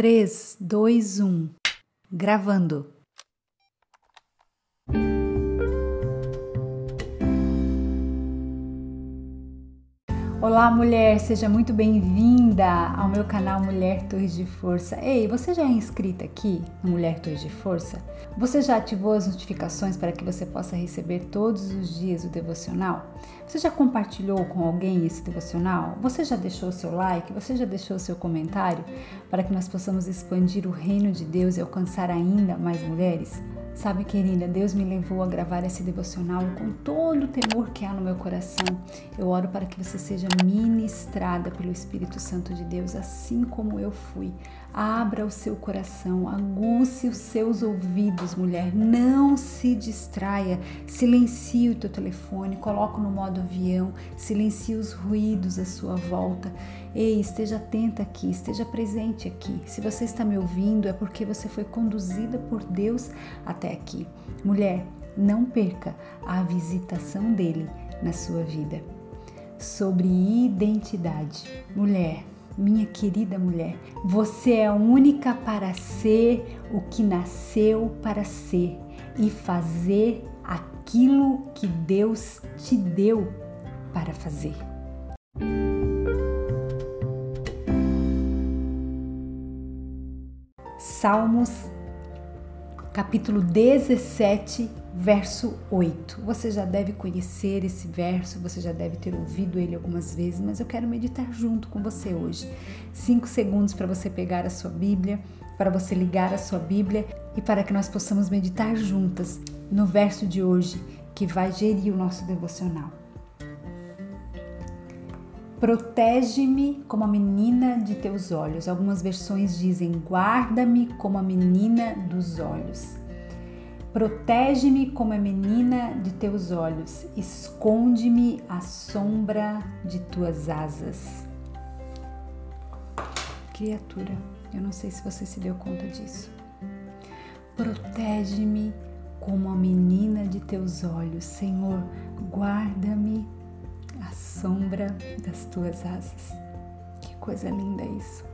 3, 2, 1. Gravando. Olá, mulher, seja muito bem-vinda ao meu canal Mulher Torres de Força. Ei, você já é inscrita aqui no Mulher Torres de Força? Você já ativou as notificações para que você possa receber todos os dias o devocional? Você já compartilhou com alguém esse devocional? Você já deixou seu like? Você já deixou seu comentário para que nós possamos expandir o reino de Deus e alcançar ainda mais mulheres? Sabe, querida, Deus me levou a gravar esse devocional com todo o temor que há no meu coração. Eu oro para que você seja ministrada pelo Espírito Santo de Deus, assim como eu fui. Abra o seu coração, aguce os seus ouvidos, mulher. Não se distraia. Silencie o teu telefone, coloque no modo avião, silencie os ruídos à sua volta. Ei, esteja atenta aqui, esteja presente aqui. Se você está me ouvindo, é porque você foi conduzida por Deus até aqui. Mulher, não perca a visitação dele na sua vida. Sobre identidade. Mulher, minha querida mulher, você é única para ser o que nasceu para ser e fazer aquilo que Deus te deu para fazer. Salmos capítulo 17, verso 8. Você já deve conhecer esse verso, você já deve ter ouvido ele algumas vezes, mas eu quero meditar junto com você hoje. Cinco segundos para você pegar a sua Bíblia, para você ligar a sua Bíblia e para que nós possamos meditar juntas no verso de hoje que vai gerir o nosso devocional. Protege-me como a menina de teus olhos. Algumas versões dizem: guarda-me como a menina dos olhos. Protege-me como a menina de teus olhos, esconde-me à sombra de tuas asas. Criatura, eu não sei se você se deu conta disso. Protege-me como a menina de teus olhos, Senhor, guarda-me à sombra das tuas asas. Que coisa linda isso.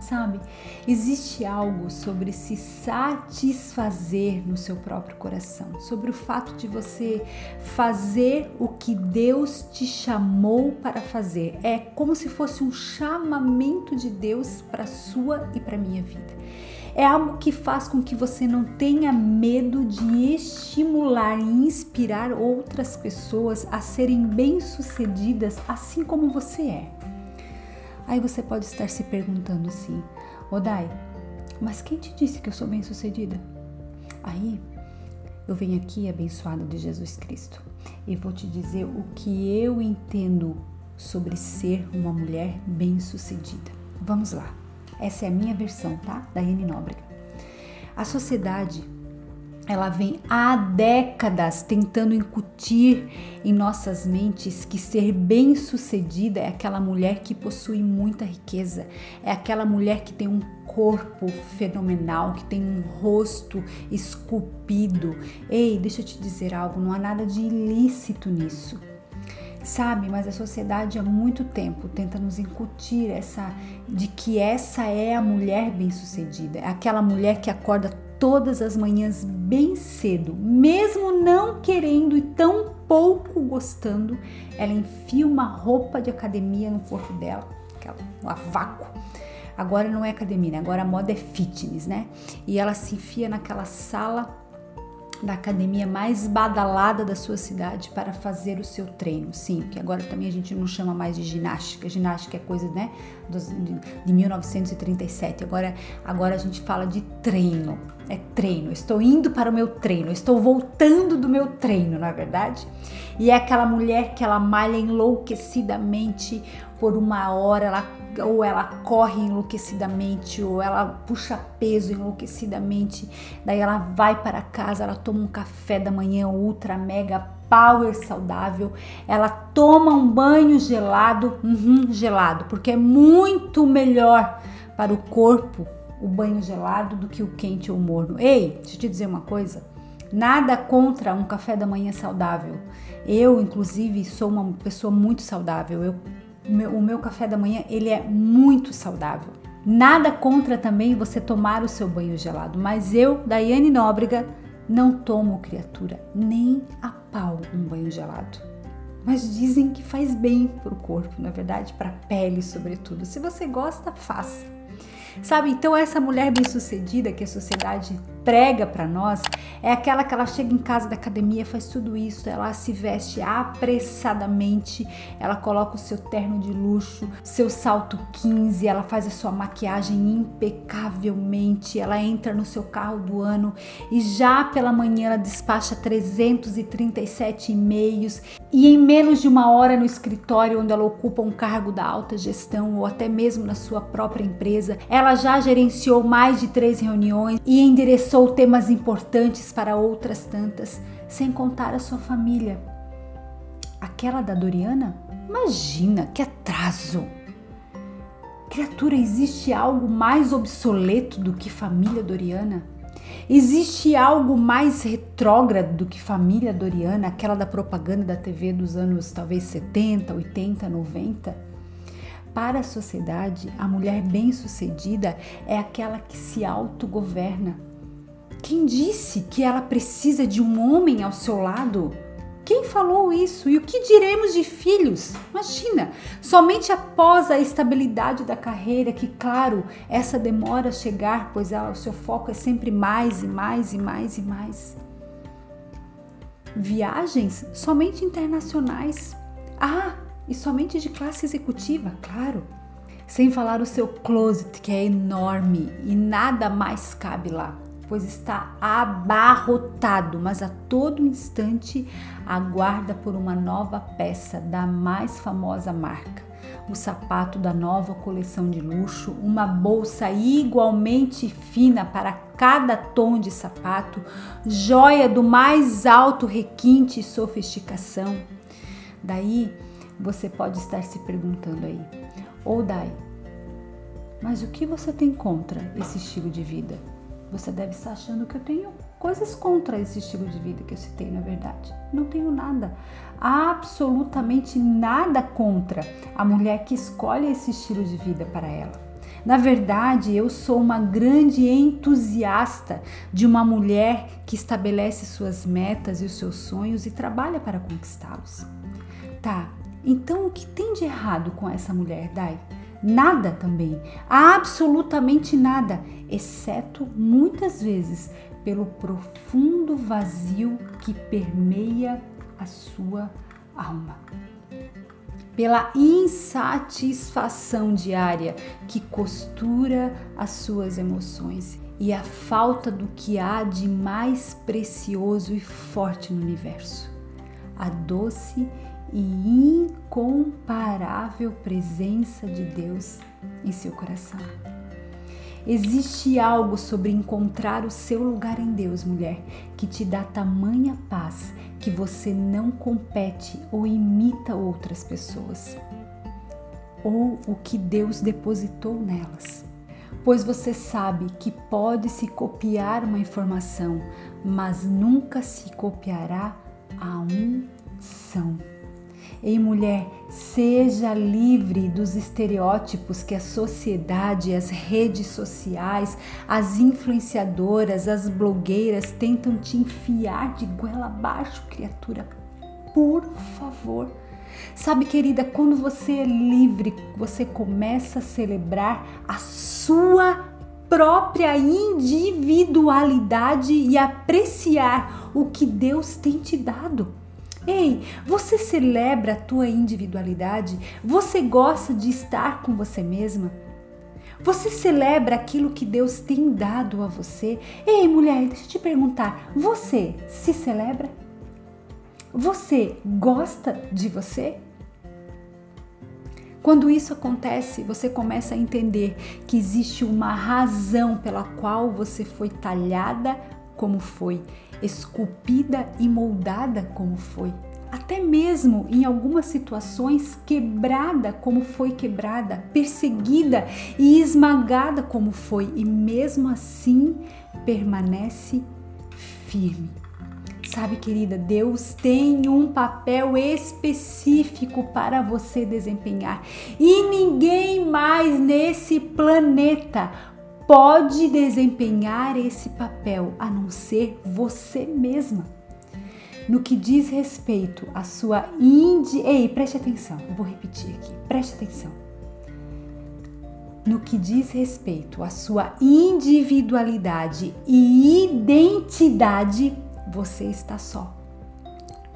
Sabe, existe algo sobre se satisfazer no seu próprio coração, sobre o fato de você fazer o que Deus te chamou para fazer. É como se fosse um chamamento de Deus para sua e para minha vida. É algo que faz com que você não tenha medo de estimular e inspirar outras pessoas a serem bem-sucedidas assim como você é. Aí você pode estar se perguntando assim: Odai, mas quem te disse que eu sou bem-sucedida? Aí eu venho aqui abençoado de Jesus Cristo e vou te dizer o que eu entendo sobre ser uma mulher bem-sucedida. Vamos lá. Essa é a minha versão, tá? Da Anne Nóbrega. A sociedade ela vem há décadas tentando incutir em nossas mentes que ser bem-sucedida é aquela mulher que possui muita riqueza, é aquela mulher que tem um corpo fenomenal, que tem um rosto esculpido. Ei, deixa eu te dizer algo, não há nada de ilícito nisso. Sabe, mas a sociedade há muito tempo tenta nos incutir essa de que essa é a mulher bem-sucedida, é aquela mulher que acorda todas as manhãs bem cedo, mesmo não querendo e tão pouco gostando, ela enfia uma roupa de academia no corpo dela, aquela, um vácuo. Agora não é academia, né? agora a moda é fitness, né? E ela se enfia naquela sala da academia mais badalada da sua cidade para fazer o seu treino. Sim, que agora também a gente não chama mais de ginástica. Ginástica é coisa, né, de, de 1937. Agora, agora a gente fala de treino. É treino. Estou indo para o meu treino. Estou voltando do meu treino, na é verdade. E é aquela mulher que ela malha enlouquecidamente por uma hora, ela ou ela corre enlouquecidamente, ou ela puxa peso enlouquecidamente, daí ela vai para casa, ela toma um café da manhã ultra mega power saudável, ela toma um banho gelado, uhum, gelado, porque é muito melhor para o corpo o banho gelado do que o quente ou morno. Ei, deixa eu te dizer uma coisa. Nada contra um café da manhã saudável. Eu, inclusive, sou uma pessoa muito saudável. Eu o meu, o meu café da manhã ele é muito saudável, Nada contra também você tomar o seu banho gelado, mas eu, Daiane Nóbrega, não tomo criatura nem a pau um banho gelado. Mas dizem que faz bem para o corpo, na verdade, para a pele, sobretudo. Se você gosta, faça. Sabe, então essa mulher bem-sucedida que a sociedade prega para nós é aquela que ela chega em casa da academia, faz tudo isso, ela se veste apressadamente, ela coloca o seu terno de luxo, seu salto 15, ela faz a sua maquiagem impecavelmente, ela entra no seu carro do ano e já pela manhã ela despacha 337 e-mails e em menos de uma hora no escritório onde ela ocupa um cargo da alta gestão ou até mesmo na sua própria empresa, ela já gerenciou mais de três reuniões e endereçou pensou temas importantes para outras tantas, sem contar a sua família. Aquela da Doriana? Imagina que atraso! Criatura, existe algo mais obsoleto do que família Doriana? Existe algo mais retrógrado do que família Doriana, aquela da propaganda da TV dos anos talvez 70, 80, 90? Para a sociedade, a mulher bem-sucedida é aquela que se autogoverna, quem disse que ela precisa de um homem ao seu lado? Quem falou isso? E o que diremos de filhos? Imagina, somente após a estabilidade da carreira, que claro, essa demora a chegar, pois ela, o seu foco é sempre mais e mais e mais e mais. Viagens somente internacionais. Ah, e somente de classe executiva, claro. Sem falar o seu closet, que é enorme e nada mais cabe lá pois está abarrotado, mas a todo instante aguarda por uma nova peça da mais famosa marca. O sapato da nova coleção de luxo, uma bolsa igualmente fina para cada tom de sapato, joia do mais alto requinte e sofisticação. Daí você pode estar se perguntando aí, ou daí, mas o que você tem contra esse estilo de vida? Você deve estar achando que eu tenho coisas contra esse estilo de vida que eu citei, na verdade. Não tenho nada, absolutamente nada contra a mulher que escolhe esse estilo de vida para ela. Na verdade, eu sou uma grande entusiasta de uma mulher que estabelece suas metas e os seus sonhos e trabalha para conquistá-los. Tá, então o que tem de errado com essa mulher, Dai? Nada também, absolutamente nada, exceto muitas vezes pelo profundo vazio que permeia a sua alma. Pela insatisfação diária que costura as suas emoções e a falta do que há de mais precioso e forte no universo. A doce e incomparável presença de Deus em seu coração. Existe algo sobre encontrar o seu lugar em Deus, mulher, que te dá tamanha paz que você não compete ou imita outras pessoas, ou o que Deus depositou nelas. Pois você sabe que pode se copiar uma informação, mas nunca se copiará a unção. Ei, mulher, seja livre dos estereótipos que a sociedade, as redes sociais, as influenciadoras, as blogueiras tentam te enfiar de goela abaixo, criatura. Por favor. Sabe, querida, quando você é livre, você começa a celebrar a sua própria individualidade e apreciar o que Deus tem te dado. Ei, você celebra a tua individualidade? Você gosta de estar com você mesma? Você celebra aquilo que Deus tem dado a você? Ei, mulher, deixa eu te perguntar, você se celebra? Você gosta de você? Quando isso acontece, você começa a entender que existe uma razão pela qual você foi talhada como foi esculpida e moldada como foi. Até mesmo em algumas situações quebrada como foi quebrada, perseguida e esmagada como foi, e mesmo assim permanece firme. Sabe, querida, Deus tem um papel específico para você desempenhar e ninguém mais nesse planeta pode desempenhar esse papel a não ser você mesma. No que diz respeito à sua indi... Ei, preste atenção, eu vou repetir aqui, preste atenção. No que diz respeito à sua individualidade e identidade você está só,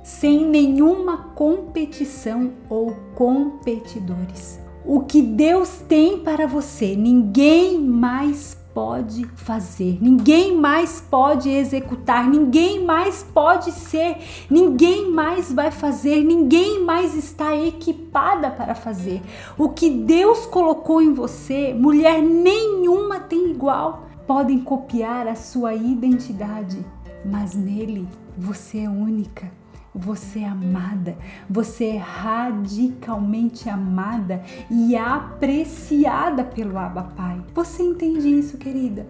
sem nenhuma competição ou competidores. O que Deus tem para você, ninguém mais pode fazer, ninguém mais pode executar, ninguém mais pode ser, ninguém mais vai fazer, ninguém mais está equipada para fazer. O que Deus colocou em você, mulher nenhuma tem igual. Podem copiar a sua identidade, mas nele você é única, você é amada, você é radicalmente amada e apreciada pelo Abba Pai. Você entende isso, querida?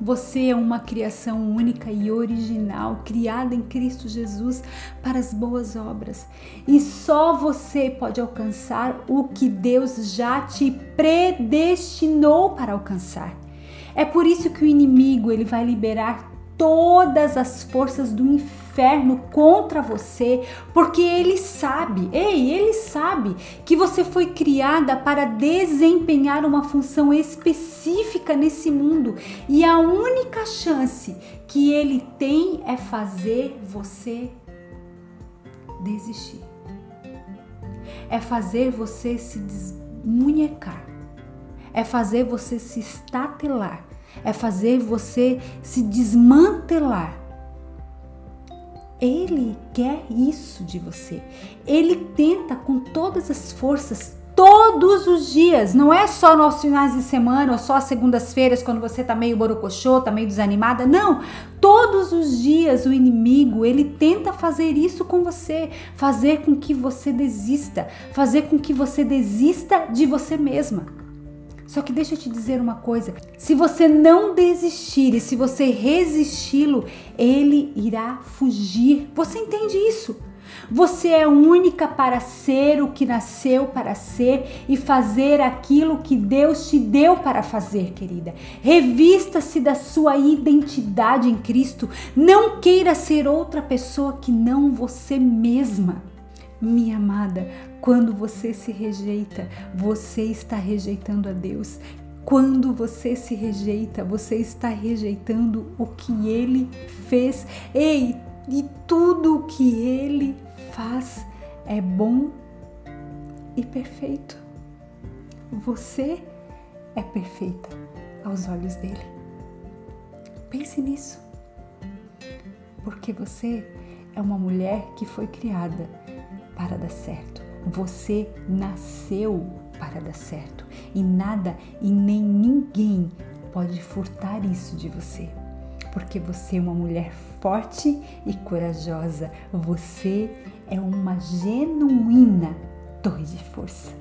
Você é uma criação única e original, criada em Cristo Jesus para as boas obras. E só você pode alcançar o que Deus já te predestinou para alcançar. É por isso que o inimigo ele vai liberar todas as forças do inferno contra você, porque ele sabe, ei, ele sabe que você foi criada para desempenhar uma função específica nesse mundo e a única chance que ele tem é fazer você desistir. É fazer você se desmunhecar. É fazer você se estatelar é fazer você se desmantelar. Ele quer isso de você. Ele tenta com todas as forças, todos os dias. Não é só nos finais de semana ou só segundas-feiras, quando você tá meio borocochô, tá meio desanimada. Não! Todos os dias o inimigo, ele tenta fazer isso com você. Fazer com que você desista. Fazer com que você desista de você mesma. Só que deixa eu te dizer uma coisa: se você não desistir e se você resisti-lo, ele irá fugir. Você entende isso? Você é única para ser o que nasceu para ser e fazer aquilo que Deus te deu para fazer, querida. Revista-se da sua identidade em Cristo. Não queira ser outra pessoa que não você mesma. Minha amada, quando você se rejeita, você está rejeitando a Deus. Quando você se rejeita, você está rejeitando o que ele fez. Ei, e tudo o que ele faz é bom e perfeito. Você é perfeita aos olhos dele. Pense nisso. Porque você é uma mulher que foi criada para dar certo. Você nasceu para dar certo e nada e nem ninguém pode furtar isso de você. Porque você é uma mulher forte e corajosa. Você é uma genuína torre de força.